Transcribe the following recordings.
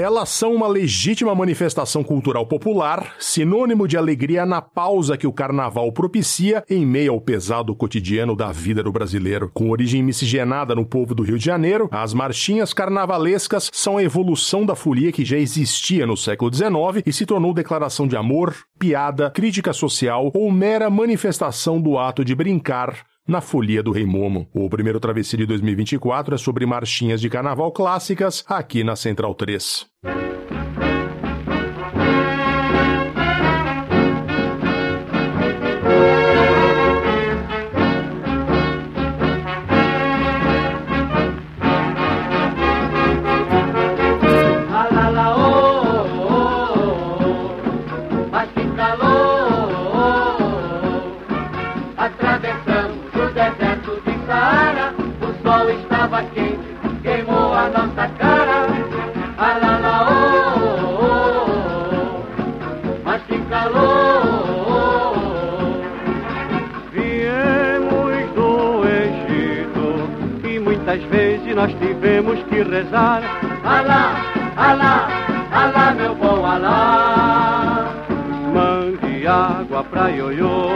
Elas são uma legítima manifestação cultural popular, sinônimo de alegria na pausa que o carnaval propicia em meio ao pesado cotidiano da vida do brasileiro. Com origem miscigenada no povo do Rio de Janeiro, as marchinhas carnavalescas são a evolução da folia que já existia no século XIX e se tornou declaração de amor, piada, crítica social ou mera manifestação do ato de brincar na Folia do Rei Momo. O primeiro travessia de 2024 é sobre marchinhas de carnaval clássicas aqui na Central 3. Nós tivemos que rezar. Alá, alá, alá, meu bom alá. Mande água pra ioiô,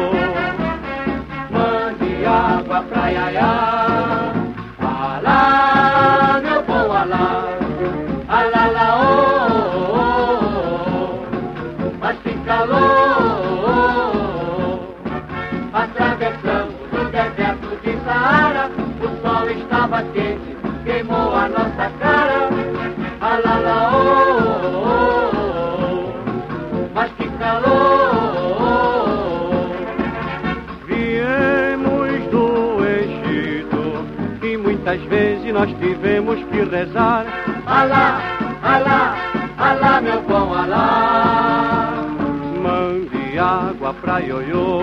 rezar. Alá, alá, alá, meu bom alá. Mande água pra ioiô.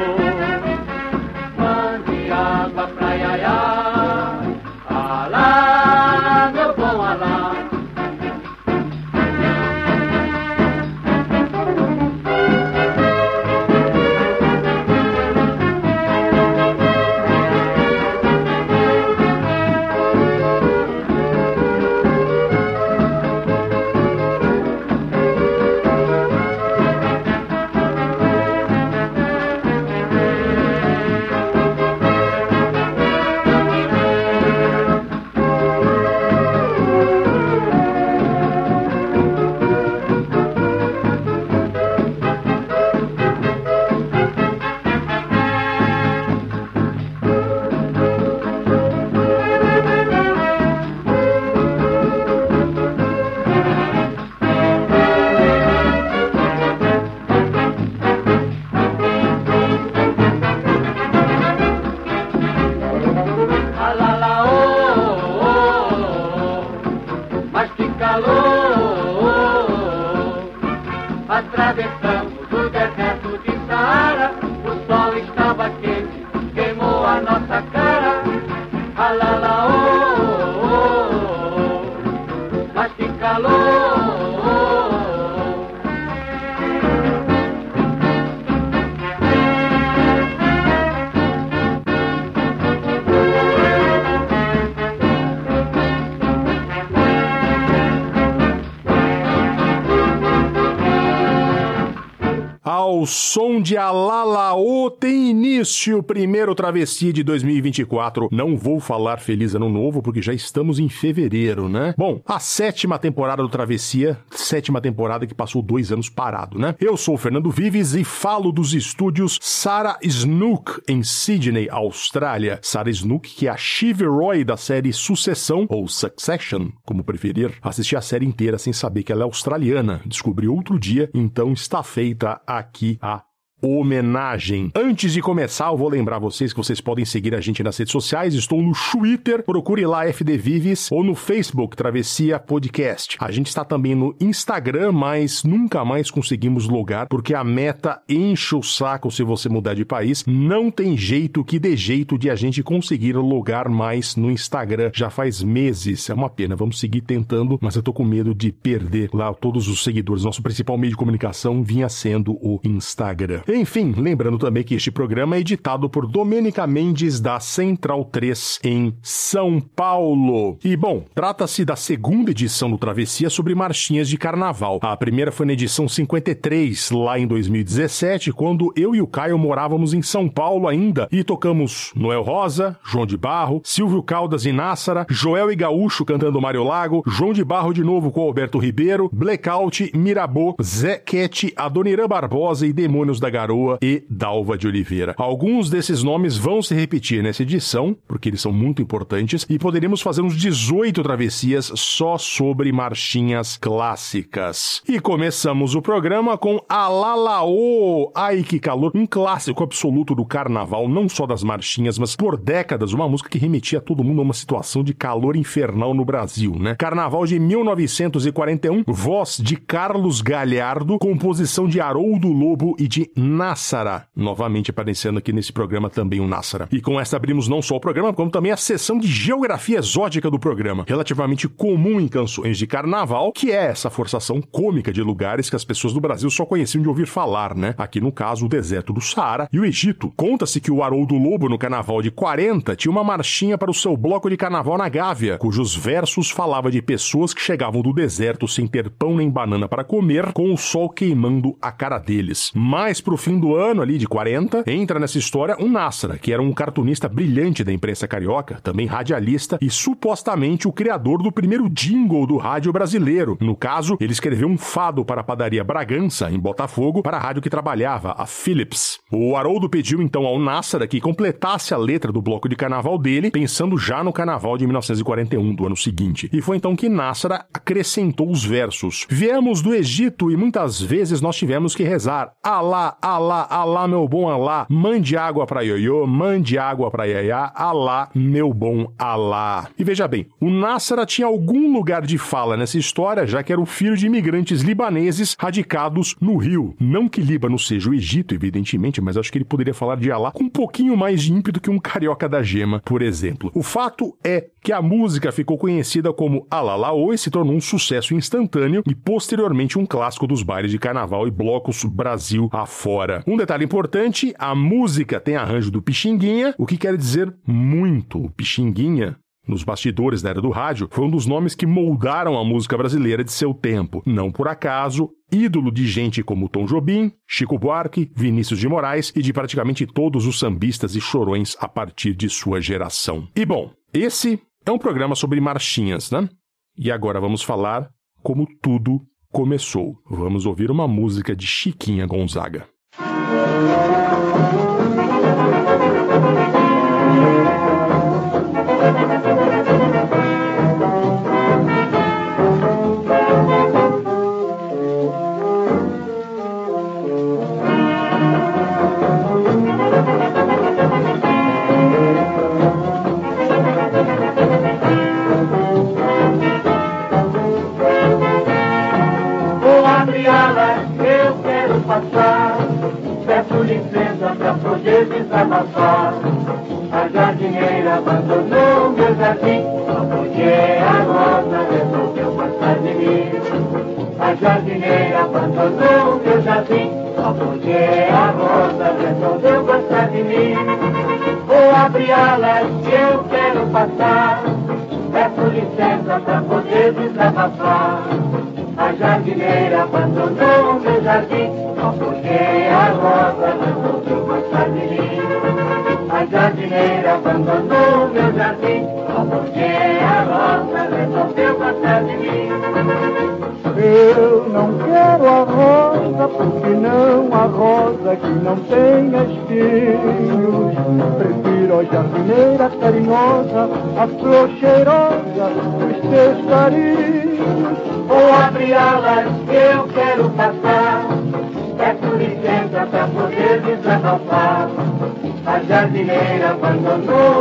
De Alalaô tem início o primeiro travesti de 2024. Não vou falar Feliz Ano Novo porque já estamos em fevereiro, né? Bom, a sétima temporada do Travessia, sétima temporada que passou dois anos parado, né? Eu sou o Fernando Vives e falo dos estúdios Sarah Snook em Sydney, Austrália. Sarah Snook, que é a Shiv Roy da série Sucessão, ou Succession, como preferir. Assisti a série inteira sem saber que ela é australiana. Descobri outro dia, então está feita aqui a homenagem. Antes de começar, eu vou lembrar vocês que vocês podem seguir a gente nas redes sociais. Estou no Twitter, procure lá FD Vives, ou no Facebook, Travessia Podcast. A gente está também no Instagram, mas nunca mais conseguimos logar, porque a meta enche o saco se você mudar de país. Não tem jeito que dê jeito de a gente conseguir logar mais no Instagram. Já faz meses. É uma pena. Vamos seguir tentando, mas eu tô com medo de perder lá todos os seguidores. Nosso principal meio de comunicação vinha sendo o Instagram. Enfim, lembrando também que este programa é editado por Domênica Mendes da Central 3 em São Paulo. E bom, trata-se da segunda edição do Travessia sobre marchinhas de carnaval. A primeira foi na edição 53, lá em 2017, quando eu e o Caio morávamos em São Paulo ainda e tocamos Noel Rosa, João de Barro, Silvio Caldas e Nássara, Joel e Gaúcho cantando Mário Lago, João de Barro de novo com Alberto Ribeiro, Blackout, Mirabô, Zé Cat, Adoniran Barbosa e Demônios da Garoa e Dalva de Oliveira. Alguns desses nomes vão se repetir nessa edição, porque eles são muito importantes, e poderíamos fazer uns 18 travessias só sobre marchinhas clássicas. E começamos o programa com Alalaô! Ai que calor! Um clássico absoluto do carnaval, não só das marchinhas, mas por décadas, uma música que remetia todo mundo a uma situação de calor infernal no Brasil, né? Carnaval de 1941, voz de Carlos Galhardo, composição de Haroldo Lobo e de Nassara. Novamente aparecendo aqui nesse programa também o Nassara. E com essa abrimos não só o programa, como também a sessão de geografia exótica do programa, relativamente comum em canções de carnaval, que é essa forçação cômica de lugares que as pessoas do Brasil só conheciam de ouvir falar, né? Aqui no caso, o deserto do Saara e o Egito. Conta-se que o Haroldo Lobo, no carnaval de 40, tinha uma marchinha para o seu bloco de carnaval na Gávea, cujos versos falava de pessoas que chegavam do deserto sem ter pão nem banana para comer, com o sol queimando a cara deles. Mais pro fim do ano, ali de 40, entra nessa história um Nassara, que era um cartunista brilhante da imprensa carioca, também radialista e supostamente o criador do primeiro jingle do rádio brasileiro. No caso, ele escreveu um fado para a padaria Bragança, em Botafogo, para a rádio que trabalhava, a Philips. O Haroldo pediu então ao Nassara que completasse a letra do bloco de carnaval dele, pensando já no carnaval de 1941, do ano seguinte. E foi então que Nassara acrescentou os versos. Viemos do Egito e muitas vezes nós tivemos que rezar. Alá, Alá, Alá, meu bom Alá, mande água pra Ioiô, mande água pra Yayá, Alá, meu bom Alá. E veja bem, o Nassara tinha algum lugar de fala nessa história, já que era o filho de imigrantes libaneses radicados no Rio. Não que Líbano seja o Egito, evidentemente, mas acho que ele poderia falar de Alá com um pouquinho mais de ímpeto que um carioca da gema, por exemplo. O fato é que a música ficou conhecida como Alalaô e se tornou um sucesso instantâneo e posteriormente um clássico dos bailes de carnaval e blocos Brasil afora. Um detalhe importante, a música tem arranjo do Pixinguinha, o que quer dizer muito. Pixinguinha nos bastidores da era do rádio, foi um dos nomes que moldaram a música brasileira de seu tempo. Não por acaso, ídolo de gente como Tom Jobim, Chico Buarque, Vinícius de Moraes e de praticamente todos os sambistas e chorões a partir de sua geração. E bom, esse é um programa sobre marchinhas, né? E agora vamos falar como tudo começou. Vamos ouvir uma música de Chiquinha Gonzaga. Thank you. Licença pra poder desabafar. A jardineira abandonou meu jardim. Só porque a rosa resolveu passar de mim. A jardineira abandonou meu jardim. Só porque a rosa resolveu passar de mim. Vou abrir alas, eu quero passar. Peço licença pra poder desabafar. A jardineira abandonou meu jardim Só porque a rosa A jardineira abandonou meu jardim Só porque a rosa resolveu gostar de mim Eu não quero a rosa, porque não a rosa que não tem espinhos. Prefiro a jardineira carinhosa, a flor cheirosa dos teus carinhos. Vou abrir alas, eu jardineira abandonou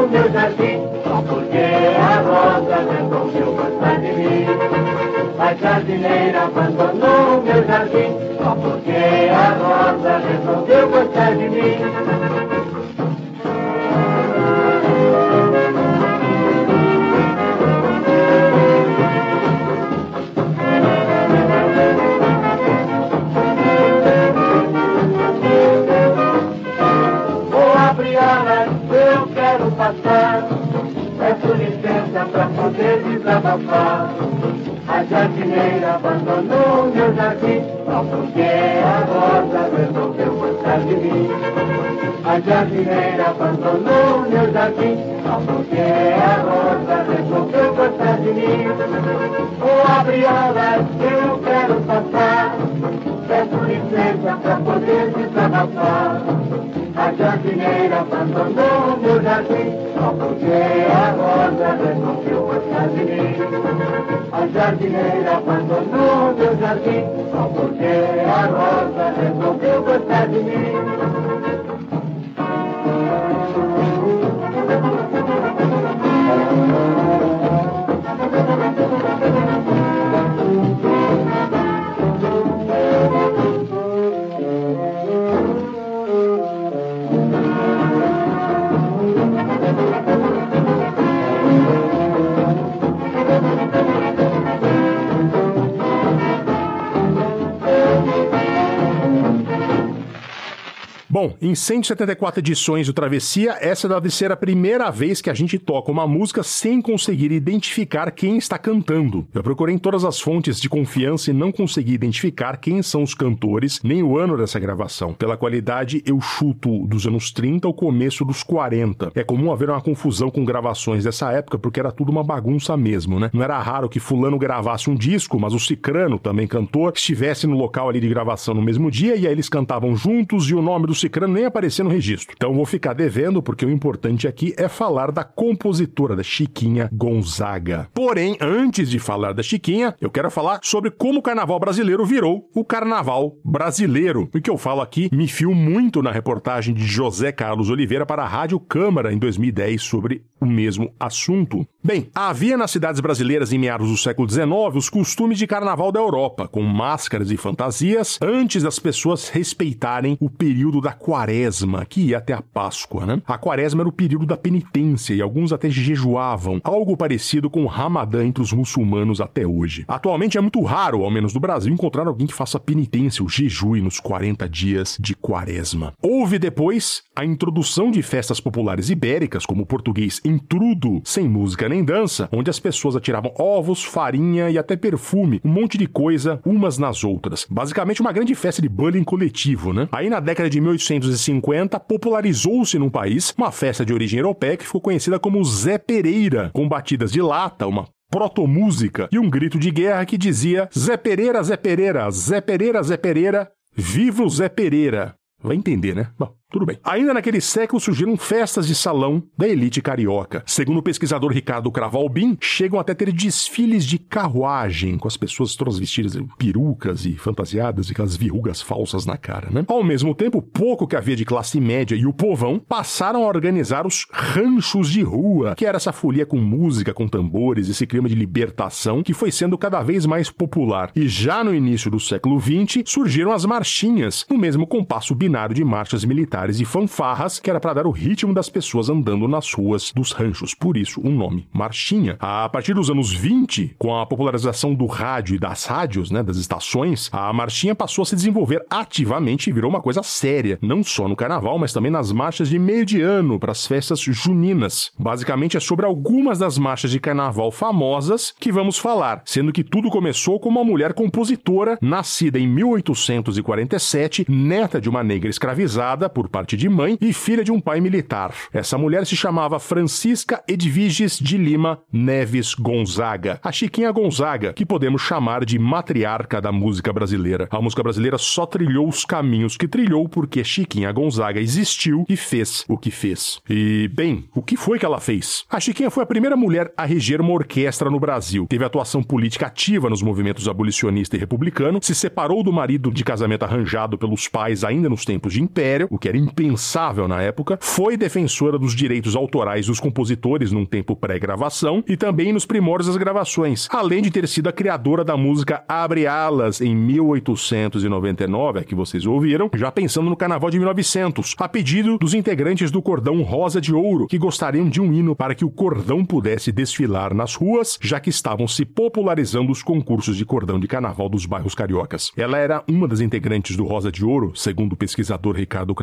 A jardineira abandonou meu jardim, só porque a rosa resolveu gostar de mim. Oh, abriolas, eu quero passar, peço licença pra poder desabafar. A jardineira abandonou meu jardim, só porque a rosa resolveu gostar de mim. A jardineira abandonou meu jardim, só porque a rosa resolveu gostar de mim. Thank you. Bom, em 174 edições do Travessia, essa deve ser a primeira vez que a gente toca uma música sem conseguir identificar quem está cantando. Eu procurei em todas as fontes de confiança e não consegui identificar quem são os cantores, nem o ano dessa gravação. Pela qualidade, eu chuto dos anos 30 ao começo dos 40. É comum haver uma confusão com gravações dessa época, porque era tudo uma bagunça mesmo, né? Não era raro que fulano gravasse um disco, mas o Cicrano, também cantor, estivesse no local ali de gravação no mesmo dia, e aí eles cantavam juntos e o nome do Cicrano nem aparecer no registro. Então vou ficar devendo, porque o importante aqui é falar da compositora, da Chiquinha Gonzaga. Porém, antes de falar da Chiquinha, eu quero falar sobre como o carnaval brasileiro virou o carnaval brasileiro. O que eu falo aqui me fio muito na reportagem de José Carlos Oliveira para a Rádio Câmara em 2010 sobre o mesmo assunto. Bem, havia nas cidades brasileiras em meados do século XIX os costumes de carnaval da Europa, com máscaras e fantasias, antes das pessoas respeitarem o período da quaresma, que ia até a Páscoa, né? A quaresma era o período da penitência e alguns até jejuavam, algo parecido com o Ramadã entre os muçulmanos até hoje. Atualmente é muito raro, ao menos no Brasil, encontrar alguém que faça penitência, o jejue nos 40 dias de quaresma. Houve depois a introdução de festas populares ibéricas, como o português intrudo, sem música nem dança, onde as pessoas atiravam ovos, farinha e até perfume, um monte de coisa umas nas outras. Basicamente uma grande festa de bullying coletivo, né? Aí na década de 1800 1850, popularizou-se no país uma festa de origem europeia que ficou conhecida como Zé Pereira, com batidas de lata, uma protomúsica e um grito de guerra que dizia Zé Pereira, Zé Pereira, Zé Pereira, Zé Pereira, viva o Zé Pereira. Vai entender, né? Bom, tudo bem. Ainda naquele século surgiram festas de salão da elite carioca. Segundo o pesquisador Ricardo Cravalbin, chegam até ter desfiles de carruagem, com as pessoas todas vestidas em perucas e fantasiadas e aquelas verrugas falsas na cara, né? Ao mesmo tempo, pouco que havia de classe média e o povão passaram a organizar os ranchos de rua, que era essa folia com música, com tambores, esse clima de libertação que foi sendo cada vez mais popular. E já no início do século XX, surgiram as marchinhas, no mesmo compasso binário de marchas militares militares e fanfarras, que era para dar o ritmo das pessoas andando nas ruas dos ranchos, por isso o nome Marchinha. A partir dos anos 20, com a popularização do rádio e das rádios, né, das estações, a Marchinha passou a se desenvolver ativamente e virou uma coisa séria, não só no carnaval, mas também nas marchas de meio de ano para as festas juninas. Basicamente é sobre algumas das marchas de carnaval famosas que vamos falar, sendo que tudo começou com uma mulher compositora nascida em 1847, neta de uma negra escravizada por parte de mãe e filha de um pai militar. Essa mulher se chamava Francisca Edviges de Lima Neves Gonzaga, a Chiquinha Gonzaga, que podemos chamar de matriarca da música brasileira. A música brasileira só trilhou os caminhos que trilhou porque Chiquinha Gonzaga existiu e fez o que fez. E, bem, o que foi que ela fez? A Chiquinha foi a primeira mulher a reger uma orquestra no Brasil. Teve atuação política ativa nos movimentos abolicionista e republicano, se separou do marido de casamento arranjado pelos pais ainda nos tempos de império, o que era impensável na época, foi defensora dos direitos autorais dos compositores num tempo pré-gravação e também nos primórdios das gravações, além de ter sido a criadora da música Abre Alas em 1899, a que vocês ouviram, já pensando no carnaval de 1900, a pedido dos integrantes do cordão Rosa de Ouro, que gostariam de um hino para que o cordão pudesse desfilar nas ruas, já que estavam se popularizando os concursos de cordão de carnaval dos bairros cariocas. Ela era uma das integrantes do Rosa de Ouro, segundo o pesquisador Ricardo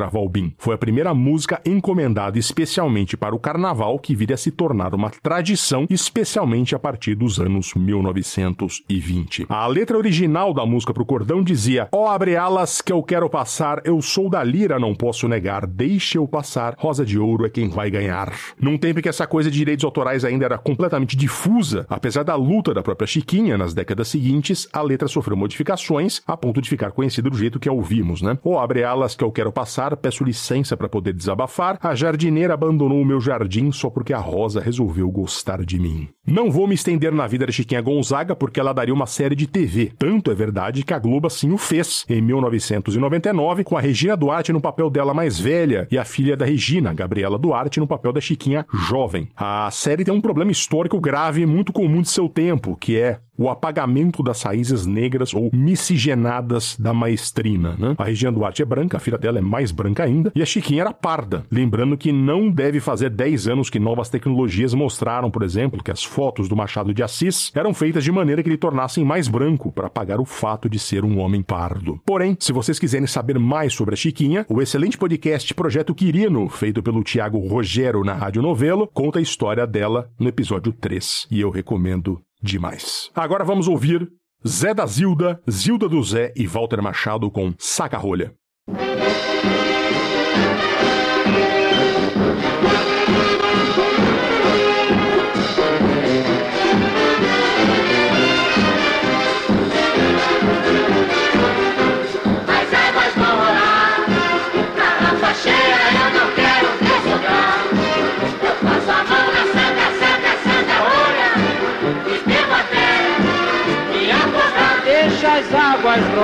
Foi a primeira música encomendada especialmente para o carnaval que viria a se tornar uma tradição, especialmente a partir dos anos 1920. A letra original da música pro cordão dizia: Ó oh, abre alas que eu quero passar, eu sou da lira, não posso negar, deixe eu passar, Rosa de Ouro é quem vai ganhar. Num tempo que essa coisa de direitos autorais ainda era completamente difusa, apesar da luta da própria Chiquinha nas décadas seguintes, a letra sofreu modificações a ponto de ficar conhecida do jeito que a ouvimos, né? Ó oh, abre alas que eu quero passar, peço licença para poder desabafar, a jardineira abandonou o meu jardim só porque a Rosa resolveu gostar de mim. Não vou me estender na vida da Chiquinha Gonzaga porque ela daria uma série de TV. Tanto é verdade que a Globo assim o fez, em 1999, com a Regina Duarte no papel dela mais velha e a filha da Regina, Gabriela Duarte, no papel da Chiquinha jovem. A série tem um problema histórico grave muito comum de seu tempo, que é o apagamento das raízes negras ou miscigenadas da maestrina. Né? A Regina Duarte é branca, a filha dela é mais branca ainda, e a Chiquinha era parda. Lembrando que não deve fazer 10 anos que novas tecnologias mostraram, por exemplo, que as fotos do Machado de Assis eram feitas de maneira que ele tornassem mais branco, para apagar o fato de ser um homem pardo. Porém, se vocês quiserem saber mais sobre a Chiquinha, o excelente podcast Projeto Quirino, feito pelo Tiago Rogero na Rádio Novelo, conta a história dela no episódio 3. E eu recomendo demais. Agora vamos ouvir Zé da Zilda, Zilda do Zé e Walter Machado com Saca Rolha.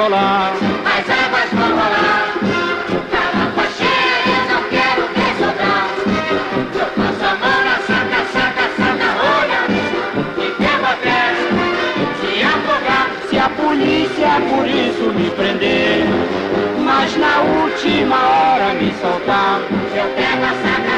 Rolar. As águas vão rolar. Garrafa cheia, eu não quero desodar. Eu passo a mão na saca, saca, saca, rolha. E pego até se afogar. Se a polícia por isso me prender, mas na última hora me soltar. Eu pego a saca,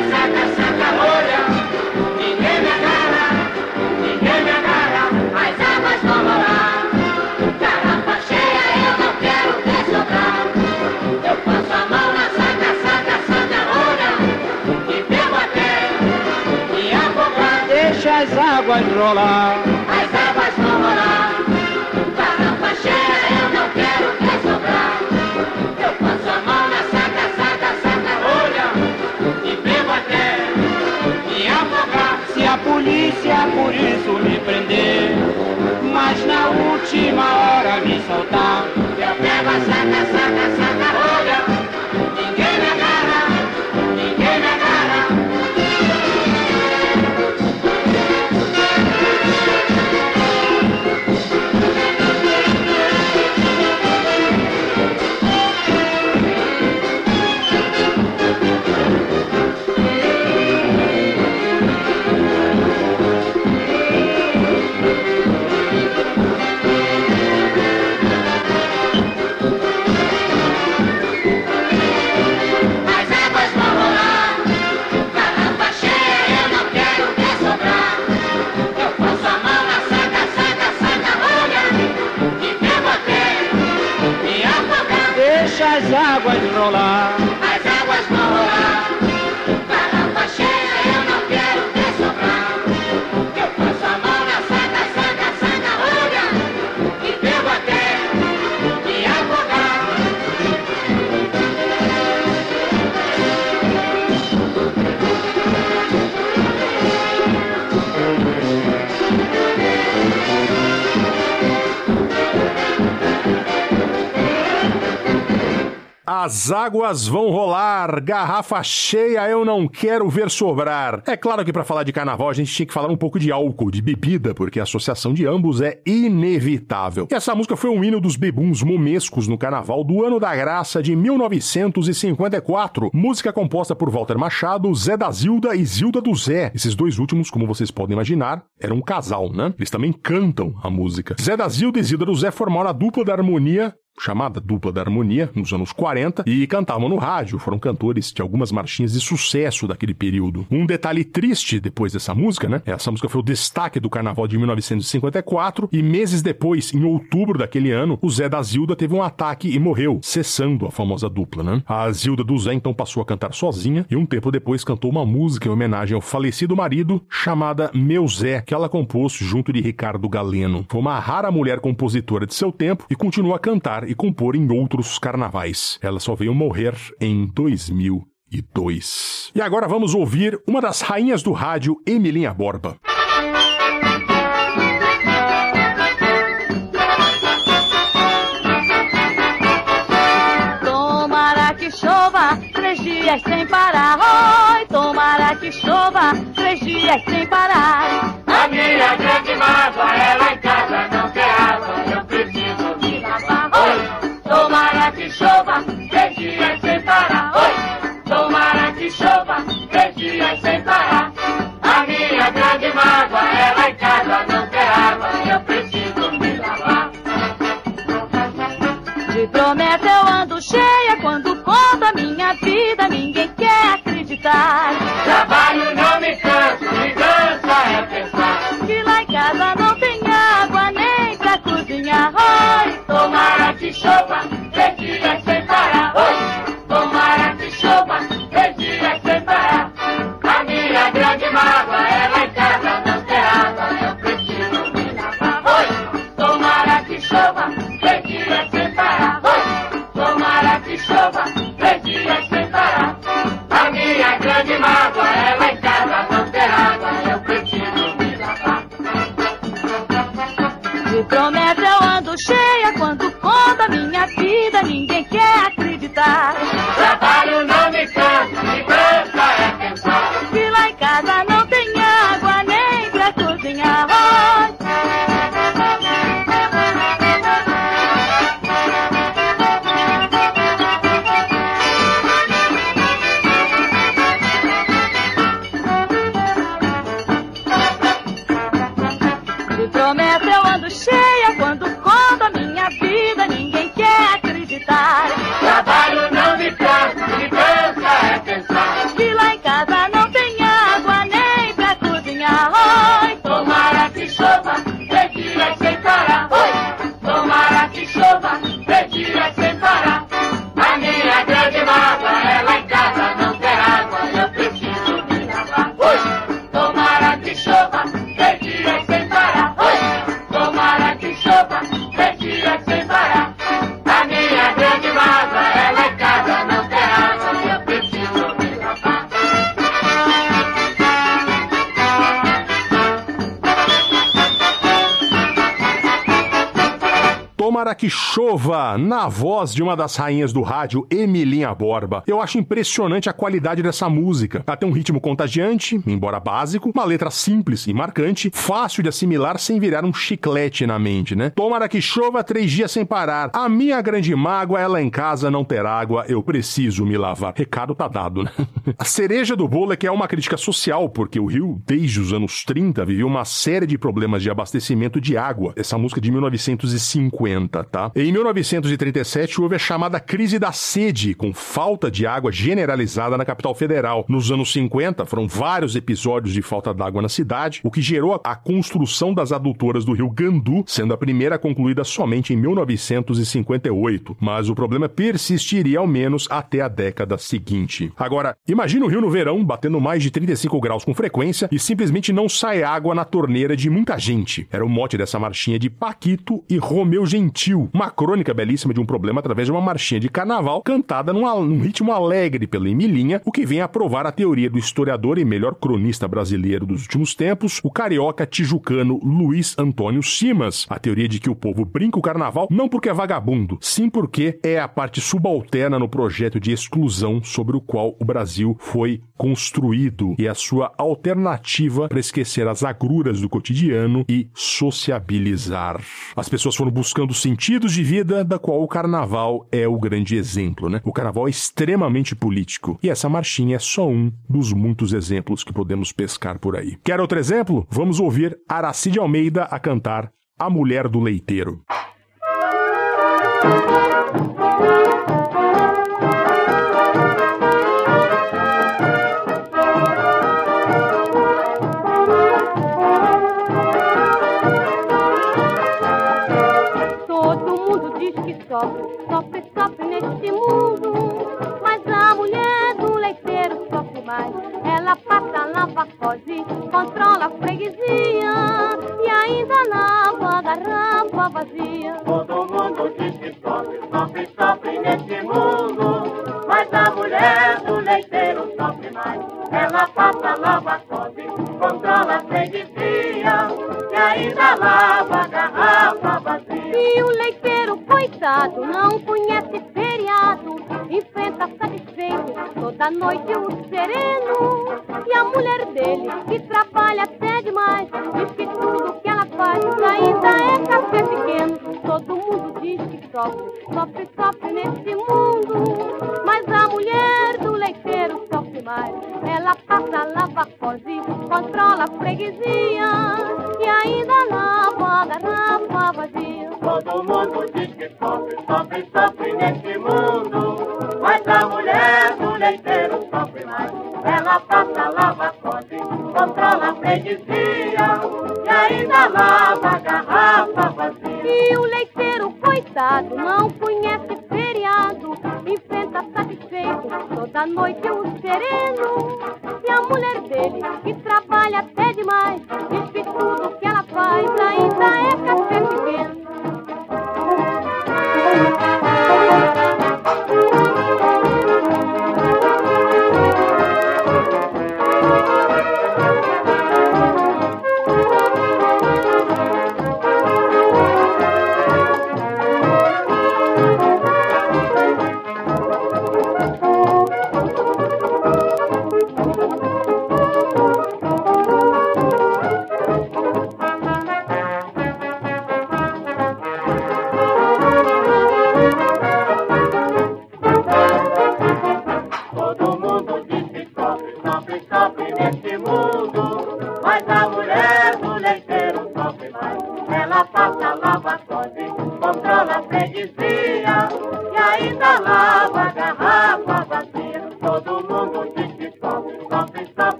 águas rolar. As águas vão rolar. Garrafa cheia, eu não quero que sobrar. Eu passo a mão na saca, saca, saca, olha. E bebo até me afogar. Se a polícia por isso me prender, mas na última hora me soltar. Eu pego a saca, saca, saca, olha. Rolla. As águas vão rolar, garrafa cheia eu não quero ver sobrar. É claro que para falar de carnaval a gente tinha que falar um pouco de álcool, de bebida, porque a associação de ambos é inevitável. E essa música foi um hino dos bebuns momescos no carnaval do ano da graça de 1954. Música composta por Walter Machado, Zé da Zilda e Zilda do Zé. Esses dois últimos, como vocês podem imaginar, eram um casal, né? Eles também cantam a música. Zé da Zilda e Zilda do Zé formaram a dupla da harmonia chamada Dupla da Harmonia, nos anos 40, e cantavam no rádio, foram cantores de algumas marchinhas de sucesso daquele período. Um detalhe triste depois dessa música, né? Essa música foi o destaque do carnaval de 1954, e meses depois, em outubro daquele ano, o Zé da Zilda teve um ataque e morreu, cessando a famosa dupla, né? A Zilda do Zé então passou a cantar sozinha, e um tempo depois cantou uma música em homenagem ao falecido marido, chamada Meu Zé, que ela compôs junto de Ricardo Galeno. Foi uma rara mulher compositora de seu tempo e continua a cantar e compor em outros carnavais. Ela só veio morrer em 2002. E agora vamos ouvir uma das rainhas do rádio, Emilinha Borba. Tomara que chova três dias sem parar. Oi, tomara que chova três dias sem parar. A minha grande mágoa é lá em casa não ter água. Eu Que chova, na voz de uma das rainhas do rádio, Emilinha Borba. Eu acho impressionante a qualidade dessa música. Ela tem um ritmo contagiante, embora básico, uma letra simples e marcante, fácil de assimilar sem virar um chiclete na mente, né? Tomara que chova três dias sem parar. A minha grande mágoa lá em casa não ter água, eu preciso me lavar. Recado tá dado, né? A cereja do bolo é que é uma crítica social, porque o Rio, desde os anos 30, viveu uma série de problemas de abastecimento de água. Essa música é de 1950 tá? Em 1937 houve a chamada crise da sede, com falta de água generalizada na capital federal. Nos anos 50 foram vários episódios de falta d'água na cidade, o que gerou a construção das adutoras do rio Gandu, sendo a primeira concluída somente em 1958. Mas o problema persistiria ao menos até a década seguinte. Agora, imagina o rio no verão batendo mais de 35 graus com frequência e simplesmente não sai água na torneira de muita gente. Era o mote dessa marchinha de Paquito e Romeu Gentil Sutil, uma crônica belíssima de um problema através de uma marchinha de carnaval cantada num, num ritmo alegre pela Emilinha, o que vem a provar a teoria do historiador e melhor cronista brasileiro dos últimos tempos, o carioca tijucano Luiz Antônio Simas, a teoria de que o povo brinca o carnaval não porque é vagabundo, sim porque é a parte subalterna no projeto de exclusão sobre o qual o Brasil foi construído e a sua alternativa para esquecer as agruras do cotidiano e sociabilizar. As pessoas foram buscando sentidos de vida, da qual o carnaval é o grande exemplo, né? O carnaval é extremamente político e essa marchinha é só um dos muitos exemplos que podemos pescar por aí. Quer outro exemplo? Vamos ouvir Aracide Almeida a cantar A Mulher do Leiteiro. sofre, Ela passa, lava, cose, controla a freguesia e ainda lava a garrafa vazia. Todo mundo diz que sofre, sofre, sofre neste mundo. Mas a mulher do leiteiro sofre mais. Ela passa, lava, cose, controla a freguesia e ainda lava a garrafa. E o leiteiro, coitado, não conhece feriado, enfrenta satisfeito toda noite o sereno. E a mulher dele, que trabalha até demais, diz que tudo que ela faz ainda é café pequeno. Todo mundo diz que sofre, sofre, sofre nesse mundo. Mas a mulher do leiteiro sofre mais. Ela passa, lava, cose, controla a freguesia e ainda lava a garrafa vazia. Todo mundo diz que sofre, sofre, sofre nesse mundo. Mas a mulher do leiteiro sofre mais. Ela passa, lava, cose, controla a freguesia e ainda lava a garrafa vazia. E o leiteiro, coitado, não conhece feriado, enfrenta satisfeito toda noite o sereno. E a mulher dele, que trabalha até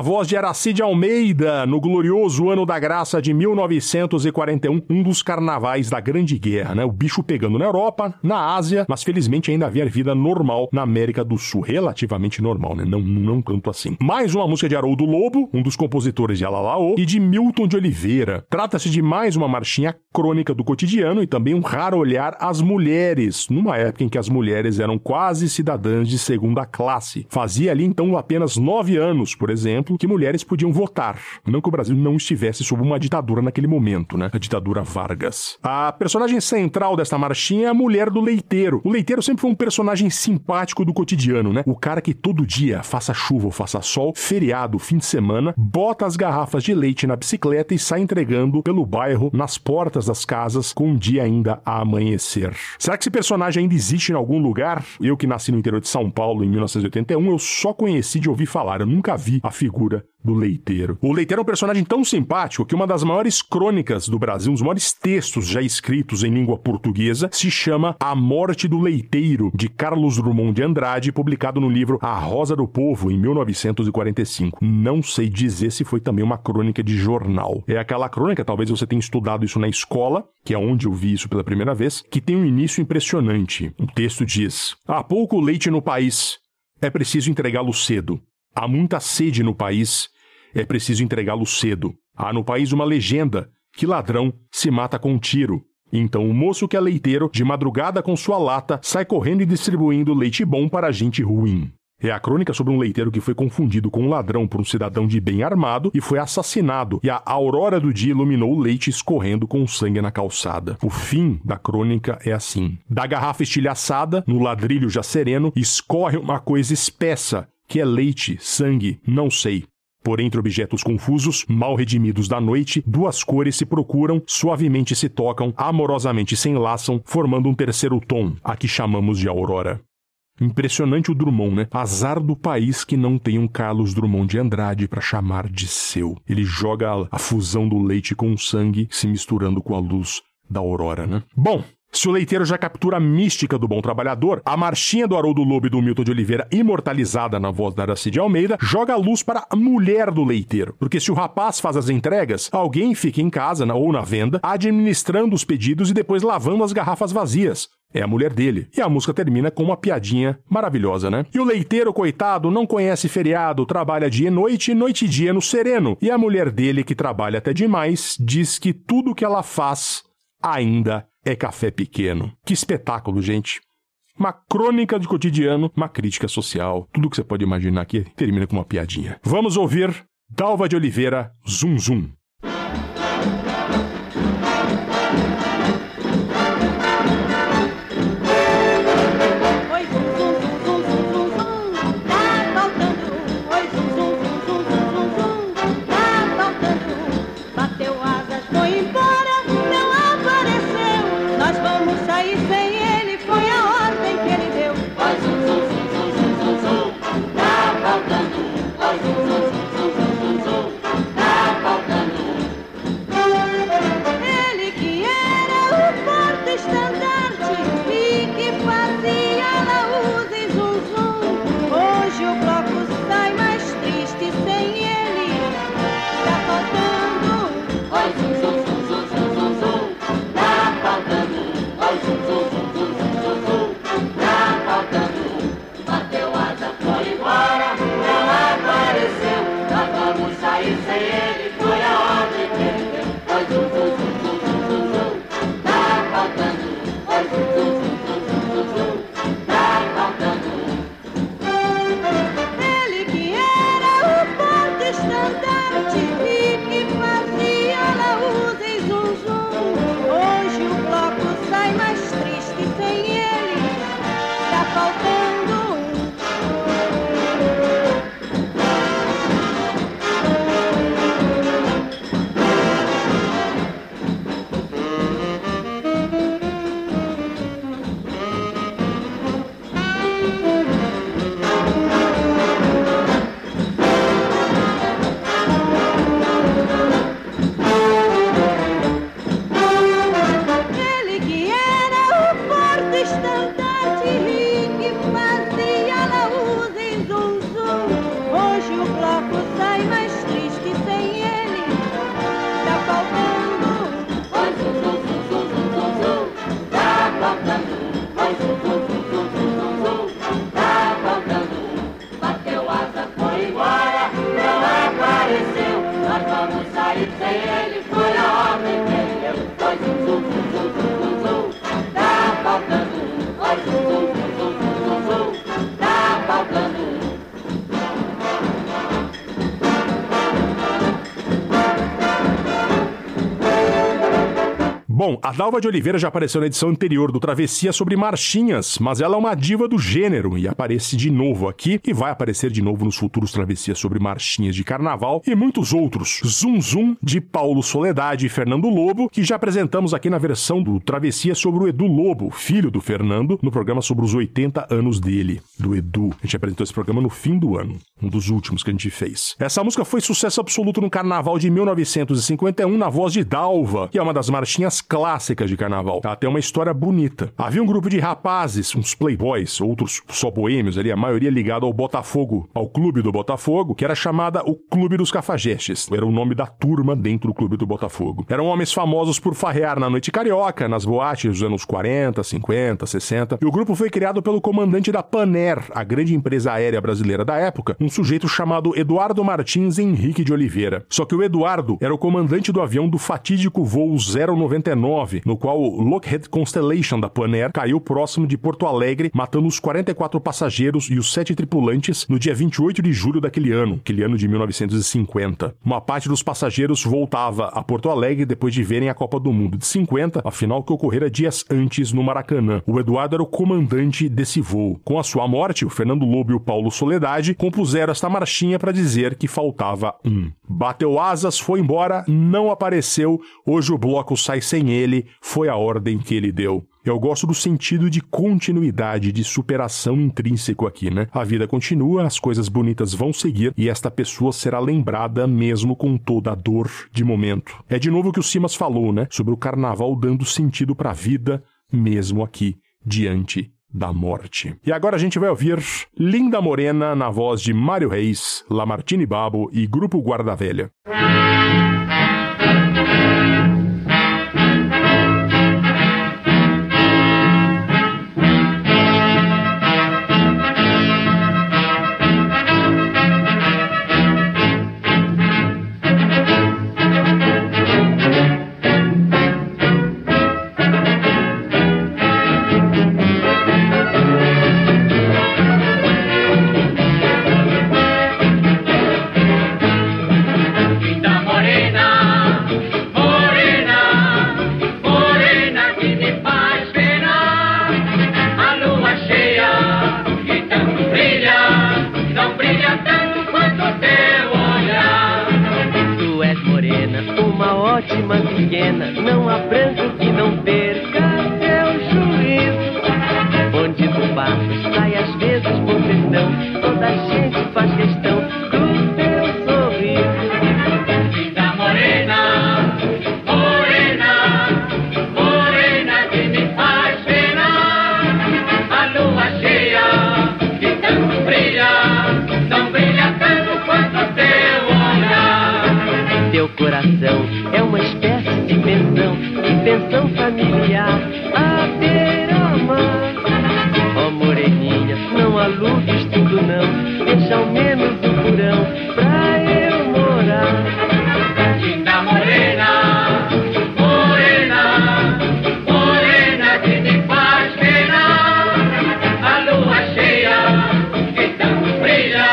na voz de Aracide Almeida, no glorioso ano da graça de 1941, um dos carnavais da Grande Guerra, né? O bicho pegando na Europa, na Ásia, mas felizmente ainda havia vida normal na América do Sul, relativamente normal, né? Não, não tanto assim. Mais uma música de Haroldo Lobo, um dos compositores de Alalaô, e de Milton de Oliveira. Trata-se de mais uma marchinha crônica do cotidiano e também um raro olhar às mulheres, numa época em que as mulheres eram quase cidadãs de segunda classe. Fazia ali então apenas nove anos, por exemplo, que mulheres podiam votar. Não que o Brasil não estivesse sob uma ditadura naquele momento, né? A ditadura Vargas. A personagem central desta marchinha é a mulher do leiteiro. O leiteiro sempre foi um personagem simpático do cotidiano, né? O cara que todo dia, faça chuva ou faça sol, feriado, fim de semana, bota as garrafas de leite na bicicleta e sai entregando pelo bairro, nas portas das casas, com um dia ainda a amanhecer. Será que esse personagem ainda existe em algum lugar? Eu que nasci no interior de São Paulo em 1981, eu só conheci de ouvir falar, eu nunca vi a figura do leiteiro. O leiteiro é um personagem tão simpático que uma das maiores crônicas do Brasil, um dos maiores textos já escritos em língua portuguesa, se chama A Morte do Leiteiro, de Carlos Drummond de Andrade, publicado no livro A Rosa do Povo, em 1945. Não sei dizer se foi também uma crônica de jornal. É aquela crônica, talvez você tenha estudado isso na escola, que é onde eu vi isso pela primeira vez, que tem um início impressionante. O texto diz: Há pouco leite no país, é preciso entregá-lo cedo. Há muita sede no país, é preciso entregá-lo cedo. Há no país uma legenda que ladrão se mata com um tiro. Então o moço que é leiteiro, de madrugada com sua lata, sai correndo e distribuindo leite bom para gente ruim. É a crônica sobre um leiteiro que foi confundido com um ladrão por um cidadão de bem armado e foi assassinado, e a aurora do dia iluminou o leite escorrendo com sangue na calçada. O fim da crônica é assim: da garrafa estilhaçada, no ladrilho já sereno, escorre uma coisa espessa, que é leite, sangue, não sei. Por entre objetos confusos, mal redimidos da noite, duas cores se procuram, suavemente se tocam, amorosamente se enlaçam, formando um terceiro tom, a que chamamos de aurora. Impressionante o Drummond, né? Azar do país que não tem um Carlos Drummond de Andrade para chamar de seu. Ele joga a, fusão do leite com o sangue se misturando com a luz da aurora, né? Bom, se o leiteiro já captura a mística do bom trabalhador, a marchinha do Haroldo Lobo e do Milton de Oliveira, imortalizada na voz da Aracide Almeida, joga a luz para a mulher do leiteiro. Porque se o rapaz faz as entregas, alguém fica em casa ou na venda, administrando os pedidos e depois lavando as garrafas vazias. É a mulher dele. E a música termina com uma piadinha maravilhosa, né? E o leiteiro, coitado, não conhece feriado, trabalha dia e noite, noite e dia no sereno. E a mulher dele, que trabalha até demais, diz que tudo que ela faz ainda é café pequeno. Que espetáculo, gente. Uma crônica de cotidiano, uma crítica social. Tudo que você pode imaginar aqui termina com uma piadinha. Vamos ouvir Dalva de Oliveira, Zum Zum. Bom, a Dalva de Oliveira já apareceu na edição anterior do Travessia sobre marchinhas, mas ela é uma diva do gênero e aparece de novo aqui e vai aparecer de novo nos futuros Travessias sobre marchinhas de carnaval e muitos outros. Zum Zum de Paulo Soledade e Fernando Lobo, que já apresentamos aqui na versão do Travessia sobre o Edu Lobo, filho do Fernando, no programa sobre os 80 anos dele, do Edu. A gente apresentou esse programa no fim do ano. Um dos últimos que a gente fez. Essa música foi sucesso absoluto no carnaval de 1951 na voz de Dalva, que é uma das marchinhas clássicas de carnaval. Ela tem uma história bonita. Havia um grupo de rapazes, uns playboys, outros só boêmios ali, a maioria ligado ao Botafogo, ao clube do Botafogo, que era chamada o Clube dos Cafajestes. Era o nome da turma dentro do clube do Botafogo. Eram homens famosos por farrear na noite carioca, nas boates dos anos 40, 50, 60. E o grupo foi criado pelo comandante da Paner, a grande empresa aérea brasileira da época, um sujeito chamado Eduardo Martins Henrique de Oliveira. Só que o Eduardo era o comandante do avião do fatídico voo 099, no qual o Lockheed Constellation da Paner caiu próximo de Porto Alegre, matando os 44 passageiros e os 7 tripulantes no dia 28 de julho daquele ano, aquele ano de 1950. Uma parte dos passageiros voltava a Porto Alegre depois de verem a Copa do Mundo de 50, a final que ocorrera dias antes no Maracanã. O Eduardo era o comandante desse voo. Com a sua morte, o Fernando Lobo e o Paulo Soledade compuseram esta marchinha para dizer que faltava um. Bateu asas, foi embora, não apareceu, hoje o bloco sai sem ele, foi a ordem que ele deu. Eu gosto do sentido de continuidade, de superação intrínseco aqui, né? A vida continua, as coisas bonitas vão seguir e esta pessoa será lembrada mesmo com toda a dor de momento. É de novo o que o Simas falou, né? Sobre o carnaval dando sentido para a vida, mesmo aqui, diante da morte. E agora a gente vai ouvir Linda Morena na voz de Mário Reis, Lamartine Babo e Grupo Guarda Velha. Porão pra eu morar. Linda morena, morena, morena que me faz pena. A lua cheia que tanto brilha,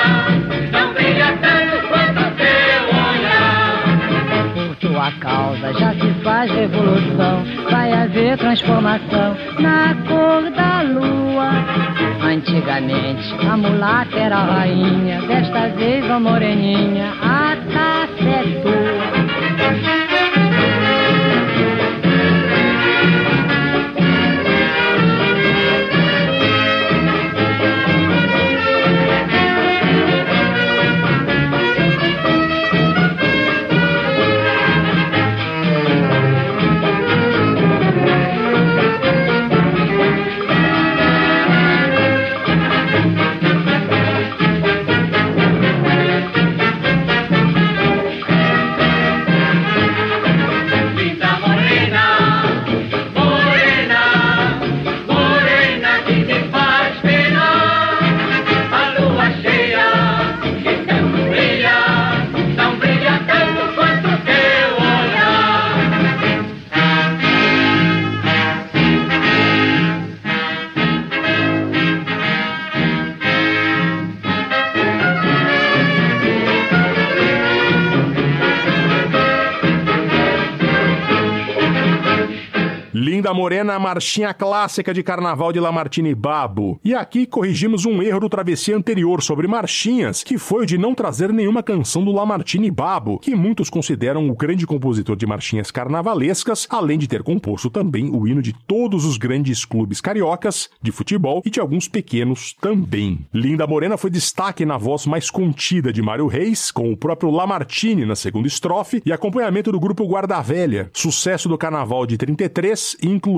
não brilha tanto quanto o teu olhar. Por tua causa já se faz revolução, vai haver transformação na cor da lua. Antigamente. A mulata era a rainha, desta vez a moreninha, a Morena, a marchinha clássica de carnaval de Lamartine Babo. E aqui corrigimos um erro do travessia anterior sobre marchinhas, que foi o de não trazer nenhuma canção do Lamartine Babo, que muitos consideram o grande compositor de marchinhas carnavalescas, além de ter composto também o hino de todos os grandes clubes cariocas de futebol e de alguns pequenos também. Linda Morena foi destaque na voz mais contida de Mário Reis, com o próprio Lamartine na segunda estrofe e acompanhamento do grupo Guarda Velha, sucesso do carnaval de 33,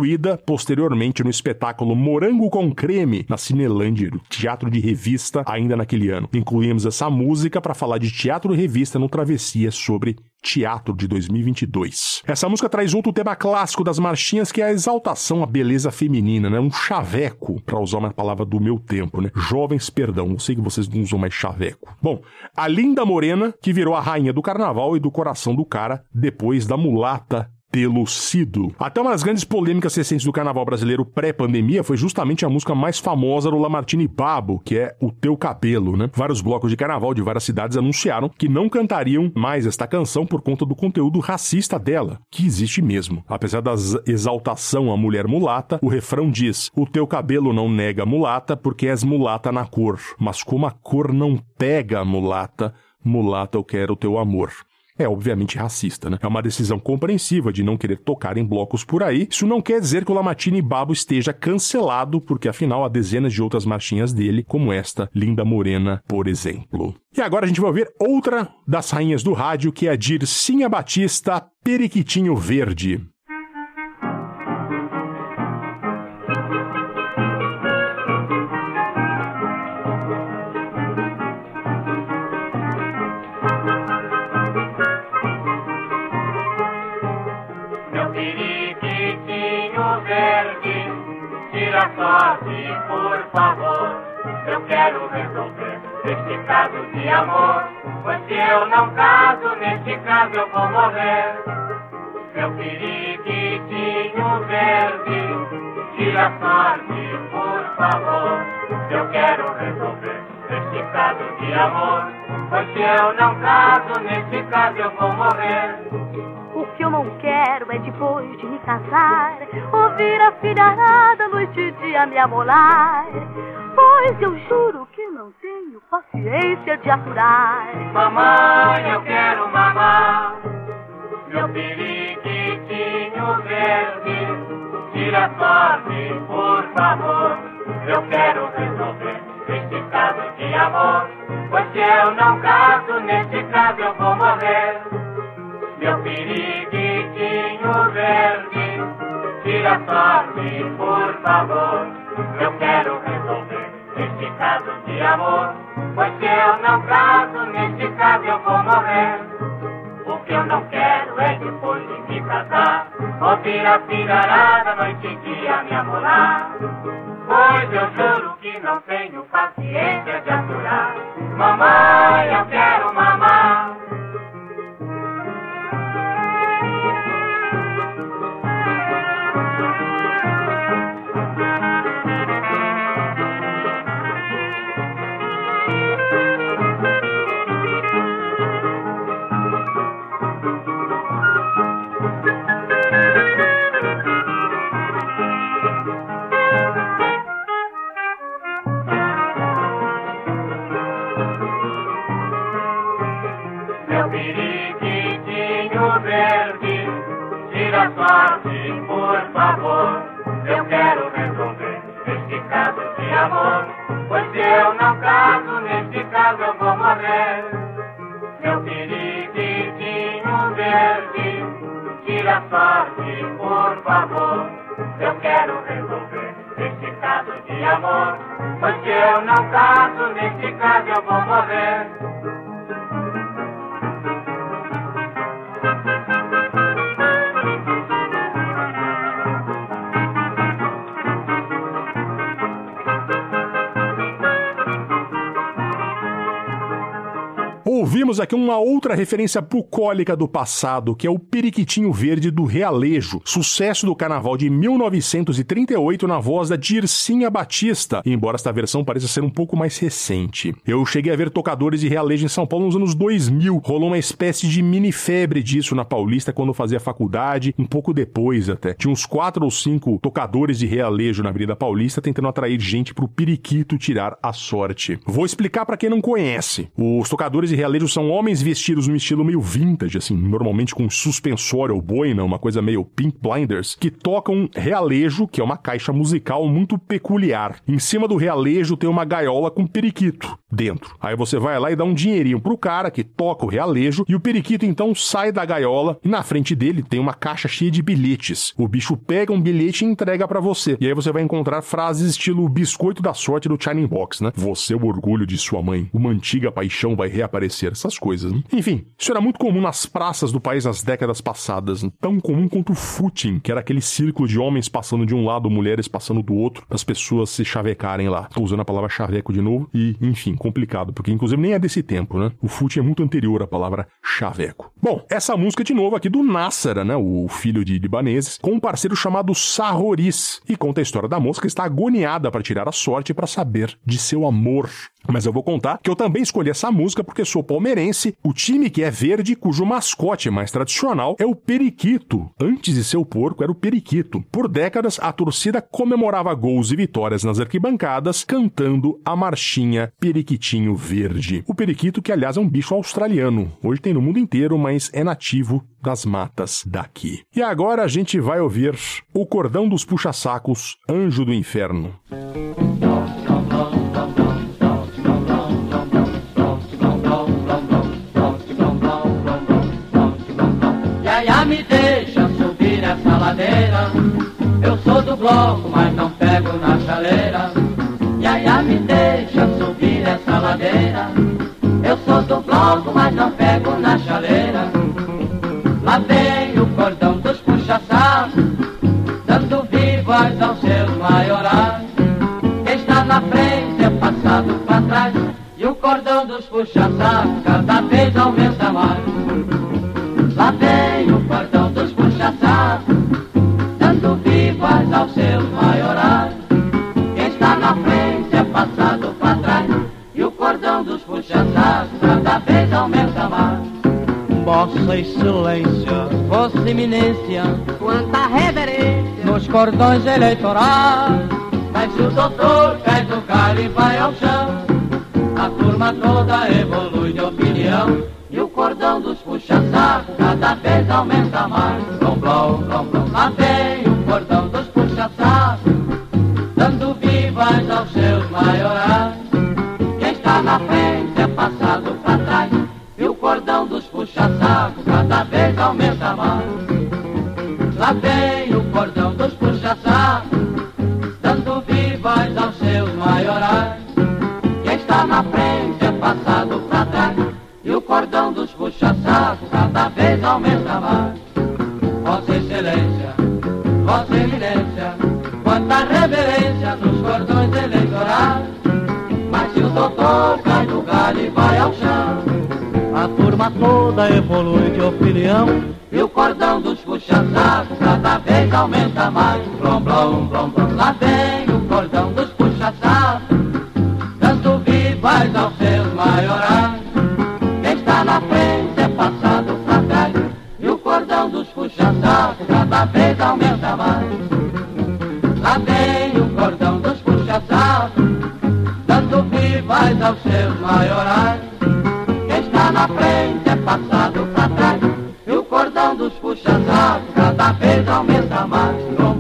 incluída posteriormente no espetáculo Morango com Creme, na Cinelândia, teatro de revista, ainda naquele ano. Incluímos essa música para falar de teatro e revista no Travessia sobre Teatro de 2022. Essa música traz outro tema clássico das marchinhas que é a exaltação à beleza feminina, né? Um chaveco, para usar uma palavra do meu tempo, né? Jovens, perdão, eu sei que vocês não usam mais chaveco. Bom, a linda morena que virou a rainha do carnaval e do coração do cara depois da mulata tê-lo sido. Até uma das grandes polêmicas recentes do carnaval brasileiro pré-pandemia foi justamente a música mais famosa do Lamartine Babo, que é O Teu Cabelo, né? Vários blocos de carnaval de várias cidades anunciaram que não cantariam mais esta canção por conta do conteúdo racista dela, que existe mesmo. Apesar da exaltação à mulher mulata, o refrão diz: O teu cabelo não nega mulata porque és mulata na cor, mas como a cor não pega mulata, mulata eu quero o teu amor é obviamente racista, né? É uma decisão compreensiva de não querer tocar em blocos por aí. Isso não quer dizer que o Lamartine Babo esteja cancelado, porque afinal há dezenas de outras marchinhas dele, como esta, Linda Morena, por exemplo. E agora a gente vai ouvir outra das rainhas do rádio, que é a Dircinha Batista, Periquitinho Verde. Sorte, por favor. Eu quero resolver este caso de amor. Pois se eu não caso, neste caso eu vou morrer. Meu periquitinho verde, tira sorte, por favor. Eu quero resolver este caso de amor. Pois se eu não caso, neste caso eu vou morrer. Eu não quero é depois de me casar. Ouvir a filharada noite e dia me amolar. Pois eu juro que não tenho paciência de aturar Mamãe, eu quero mamar. Meu periquitinho verde Tira sorte, por favor. Eu quero resolver este caso de amor. Pois se eu não caso, neste caso eu vou morrer meu periquitinho verde, tira sorte, por favor. Eu quero resolver este caso de amor, pois se eu não caso, neste caso eu vou morrer. O que eu não quero é depois de me casar, ouvir a filharada noite e dia me amolar. Pois eu juro que não tenho paciência de aturar. Mamãe, eu quero mamar. De se eu não caso, neste caso eu vou morrer. Temos aqui uma outra referência bucólica do passado, que é o Periquitinho Verde do Realejo, sucesso do carnaval de 1938 na voz da Dircinha Batista, embora esta versão pareça ser um pouco mais recente. Eu cheguei a ver tocadores de Realejo em São Paulo nos anos 2000, rolou uma espécie de mini febre disso na Paulista quando eu fazia faculdade, um pouco depois até. Tinha uns quatro ou cinco tocadores de Realejo na Avenida Paulista tentando atrair gente pro periquito tirar a sorte. Vou explicar para quem não conhece. Os tocadores de realejo são homens vestidos no estilo meio vintage, assim, normalmente com suspensório ou boina, uma coisa meio Pink Blinders, que tocam realejo, que é uma caixa musical muito peculiar. Em cima do realejo tem uma gaiola com periquito dentro. Aí você vai lá e dá um dinheirinho pro cara que toca o realejo e o periquito então sai da gaiola e na frente dele tem uma caixa cheia de bilhetes. O bicho pega um bilhete e entrega para você. E aí você vai encontrar frases estilo biscoito da sorte do Shining Box, né? Você é o orgulho de sua mãe. Uma antiga paixão vai reaparecer. Coisas. Né? Enfim, isso era muito comum nas praças do país nas décadas passadas. Tão comum quanto o footing, que era aquele círculo de homens passando de um lado, mulheres passando do outro, as pessoas se chavecarem lá. Tô usando a palavra chaveco de novo e, enfim, complicado, porque inclusive nem é desse tempo, né? O footing é muito anterior à palavra chaveco. Bom, essa música de novo aqui do Nassara, né? O filho de libaneses, com um parceiro chamado Sarroris, e conta a história da moça que está agoniada para tirar a sorte para saber de seu amor. Mas eu vou contar que eu também escolhi essa música porque sou palmeirense, o time que é verde, cujo mascote mais tradicional é o periquito. Antes de ser o porco, era o periquito. Por décadas, a torcida comemorava gols e vitórias nas arquibancadas, cantando a marchinha Periquitinho Verde. O periquito, que aliás é um bicho australiano. Hoje tem no mundo inteiro, mas é nativo das matas daqui. E agora a gente vai ouvir o cordão dos puxa-sacos, Anjo do Inferno. Yaya Eu sou do bloco, mas não pego na chaleira. Yaya me deixa subir essa ladeira. Eu sou do bloco, mas não pego na chaleira. Lá vem o cordão dos puxa-sacos, dando vivas aos seus maiorais. Quem está na frente é passado para trás, e o cordão dos puxa-sacos cada vez aumenta mais. Lá vem Vossa Excelência, Vossa Eminência, quanta reverência nos cordões eleitorais. Desce o doutor, cai do galho e vai ao chão. A turma toda evolui de opinião. E o cordão dos puxa-sacos cada vez aumenta mais. Blom, blom, blom, blom. Lá vem o cordão dos puxa-sacos, dando vivas aos seus maiorais. Dos puxa-sacos cada vez aumenta mais. Lá vem o cordão dos puxa-sacos, dando vivas aos seus maiorais. Quem está na frente é passado para trás, e o cordão dos puxa-sacos cada vez aumenta mais. Vossa Excelência, Vossa Eminência, quanta reverência nos cordões eleitorais. Mas se o doutor cai do galho e vai ao chão, a turma toda evolui de opinião. e o cordão dos puxa-sacos cada vez aumenta mais. Blom, blom, blom, blom. Lá vem o cordão dos puxa-sacos, dando vivas aos seus maiorais. Quem está na frente é passado para trás, e o cordão dos puxa-sacos cada vez aumenta mais. Lá vem o cordão dos puxa-sacos, dando vivas aos seus maiorais. Na frente é passado para trás, e o cordão dos puxa-sacos cada vez aumenta mais. Blom,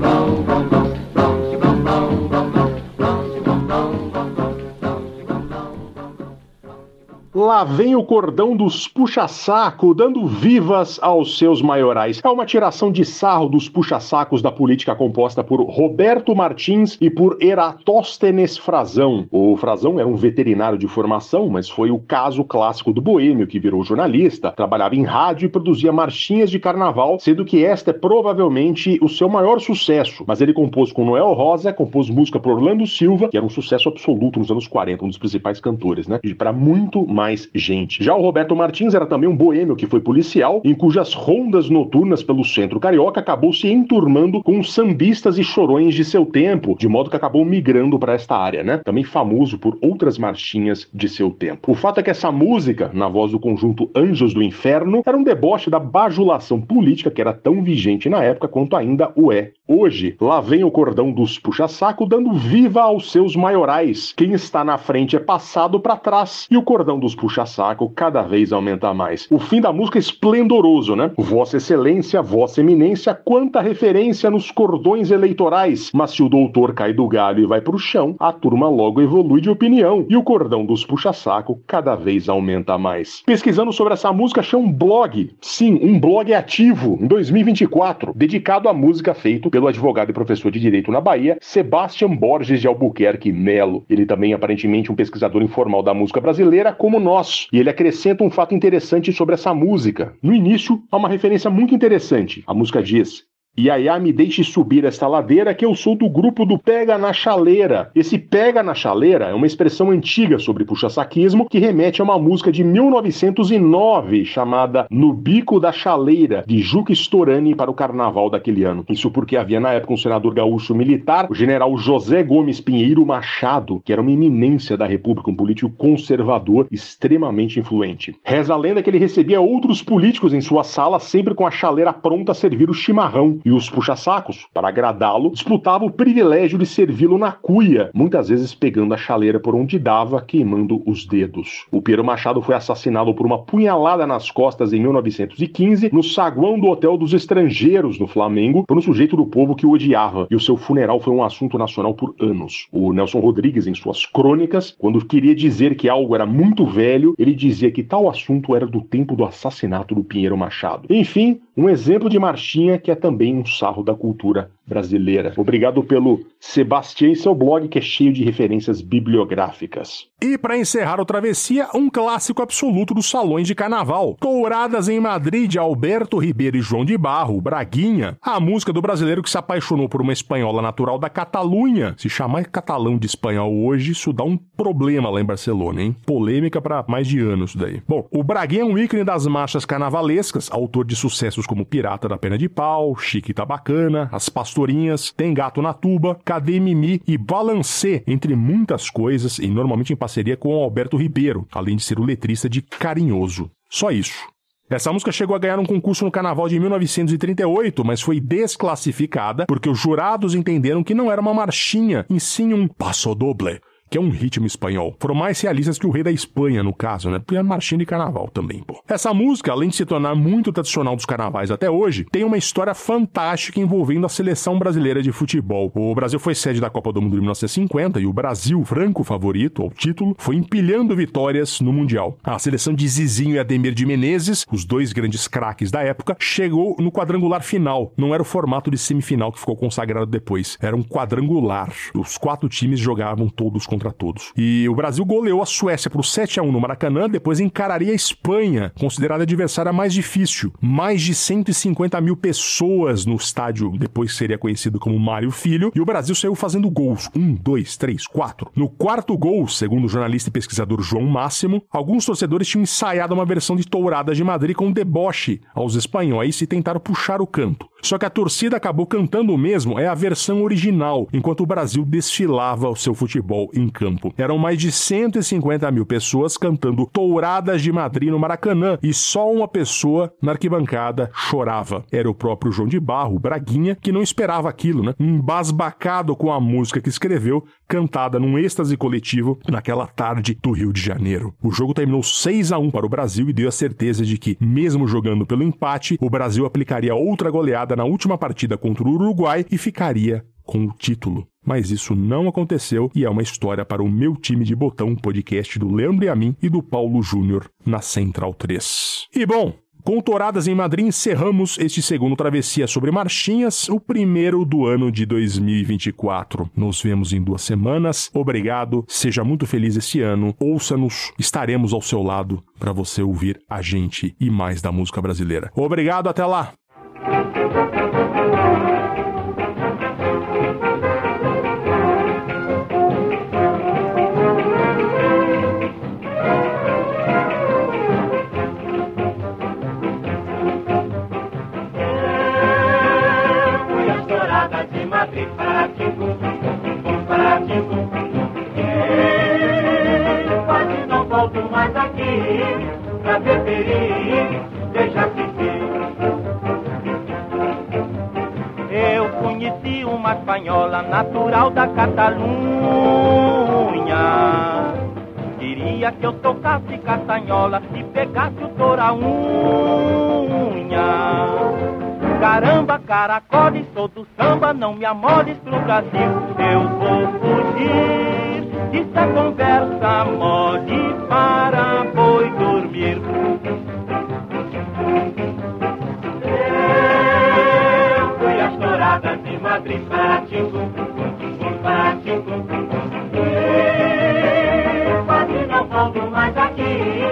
Lá vem o cordão dos puxa-saco, dando vivas aos seus maiorais. É uma tiração de sarro dos puxa-sacos da política composta por Roberto Martins e por Eratóstenes Frazão. O Frazão era um veterinário de formação, mas foi o caso clássico do boêmio, que virou jornalista, trabalhava em rádio e produzia marchinhas de carnaval, sendo que esta é provavelmente o seu maior sucesso. Mas ele compôs com Noel Rosa, compôs música por Orlando Silva, que era um sucesso absoluto nos anos 40, um dos principais cantores, né? E para muito mais mais gente. Já o Roberto Martins era também um boêmio que foi policial, em cujas rondas noturnas pelo centro carioca acabou se enturmando com sambistas e chorões de seu tempo, de modo que acabou migrando para esta área, né? Também famoso por outras marchinhas de seu tempo. O fato é que essa música, na voz do conjunto Anjos do Inferno, era um deboche da bajulação política que era tão vigente na época quanto ainda o é hoje. Lá vem o cordão dos puxa-saco dando viva aos seus maiorais. Quem está na frente é passado para trás e o cordão dos puxa-saco cada vez aumenta mais. O fim da música é esplendoroso, né? Vossa Excelência, Vossa Eminência, quanta referência nos cordões eleitorais. Mas se o doutor cai do galho e vai pro chão, a turma logo evolui de opinião e o cordão dos puxa-saco cada vez aumenta mais. Pesquisando sobre essa música, achei um blog. Sim, um blog ativo em 2024, dedicado à música feito pelo advogado e professor de direito na Bahia, Sebastian Borges de Albuquerque Melo. Ele também aparentemente um pesquisador informal da música brasileira como nós, e ele acrescenta um fato interessante sobre essa música. No início, há uma referência muito interessante. A música diz: Iaiá me deixe subir esta ladeira que eu sou do grupo do Pega na Chaleira. Esse Pega na Chaleira é uma expressão antiga sobre puxa-saquismo que remete a uma música de 1909 chamada No Bico da Chaleira, de Juca Storani para o carnaval daquele ano. Isso porque havia na época um senador gaúcho militar, o general José Gomes Pinheiro Machado, que era uma eminência da República, um político conservador extremamente influente. Reza a lenda que ele recebia outros políticos em sua sala sempre com a chaleira pronta a servir o chimarrão e os puxa-sacos, para agradá-lo, disputavam o privilégio de servi-lo na cuia, muitas vezes pegando a chaleira por onde dava, queimando os dedos. O Piero Machado foi assassinado por uma punhalada nas costas em 1915, no saguão do Hotel dos Estrangeiros, no Flamengo, por um sujeito do povo que o odiava, e o seu funeral foi um assunto nacional por anos. O Nelson Rodrigues, em suas crônicas, quando queria dizer que algo era muito velho, ele dizia que tal assunto era do tempo do assassinato do Pinheiro Machado. Enfim, um exemplo de marchinha que é também um sarro da cultura brasileira. Obrigado pelo Sebastião e seu blog que é cheio de referências bibliográficas. E para encerrar o Travessia, um clássico absoluto dos salões de carnaval. Touradas em Madrid Alberto Ribeiro e João de Barro, Braguinha. A música do brasileiro que se apaixonou por uma espanhola natural da Catalunha. Se chamar catalão de espanhol hoje, isso dá um problema lá em Barcelona, hein? Polêmica para mais de anos daí. Bom, o Braguinha é um ícone das marchas carnavalescas, autor de sucessos como Pirata da Pena de Pau, Chique tá Bacana, As Pastorinhas, Tem Gato na Tuba, Cadê Mimi e Balancê, entre muitas coisas, e normalmente em parceria com Alberto Ribeiro, além de ser o letrista de Carinhoso. Só isso. Essa música chegou a ganhar um concurso no carnaval de 1938, mas foi desclassificada porque os jurados entenderam que não era uma marchinha, e sim um passo doble, que é um ritmo espanhol. Foram mais realistas que o rei da Espanha, no caso, né? Porque é marchinha de carnaval também, pô. Essa música, além de se tornar muito tradicional dos carnavais até hoje, tem uma história fantástica envolvendo a seleção brasileira de futebol. O Brasil foi sede da Copa do Mundo de 1950 e o Brasil, franco favorito ao título, foi empilhando vitórias no Mundial. A seleção de Zizinho e Ademir de Menezes, os dois grandes craques da época, chegou no quadrangular final. Não era o formato de semifinal que ficou consagrado depois, era um quadrangular. Os quatro times jogavam todos contra contra todos. E o Brasil goleou a Suécia por 7 a 1 no Maracanã, depois encararia a Espanha, considerada adversária mais difícil. Mais de 150 mil pessoas no estádio, depois seria conhecido como Mário Filho, e o Brasil saiu fazendo gols. Um, dois, três, quatro. No quarto gol, segundo o jornalista e pesquisador João Máximo, alguns torcedores tinham ensaiado uma versão de Touradas de Madrid com deboche aos espanhóis e tentaram puxar o canto. Só que a torcida acabou cantando o mesmo, é a versão original, enquanto o Brasil desfilava o seu futebol em campo. Eram mais de 150 mil pessoas cantando Touradas de Madrid no Maracanã e só uma pessoa na arquibancada chorava. Era o próprio João de Barro, Braguinha, que não esperava aquilo, né? Embasbacado com a música que escreveu, cantada num êxtase coletivo naquela tarde do Rio de Janeiro. O jogo terminou 6 a 1 para o Brasil e deu a certeza de que, mesmo jogando pelo empate, o Brasil aplicaria outra goleada na última partida contra o Uruguai e ficaria com o título. Mas isso não aconteceu e é uma história para o meu time de botão podcast do Leandro e a mim e do Paulo Júnior na Central 3. E bom, com Touradas em Madrid, encerramos este segundo Travessia sobre Marchinhas, o primeiro do ano de 2024. Nos vemos em duas semanas. Obrigado, seja muito feliz esse ano. Ouça-nos, estaremos ao seu lado para você ouvir a gente e mais da música brasileira. Obrigado, até lá! Perigo, deixa ficar. Eu conheci uma espanhola natural da Catalunha. Queria que eu tocasse castanhola e pegasse o toraunha. Caramba, caracole, sou do samba, não me amores pro Brasil. Eu vou fugir, é conversa mole para Eu fui as douradas de Madrid, Paratingo, Paratingo. Quase não volto mais aqui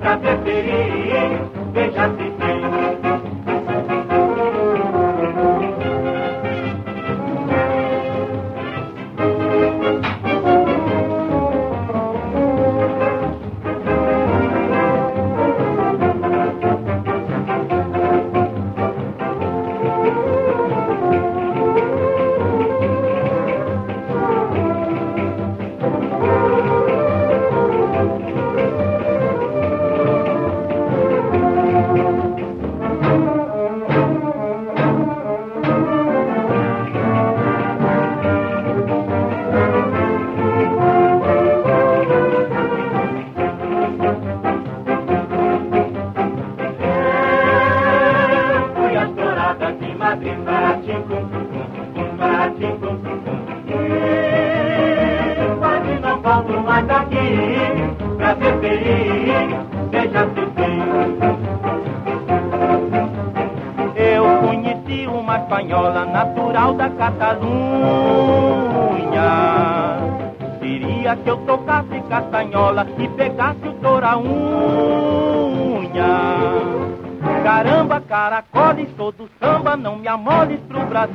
pra preferir, veja se tem. Castanhola e pegasse o toraunha. Caramba, caracole, sou do samba, não me amoles pro Brasil.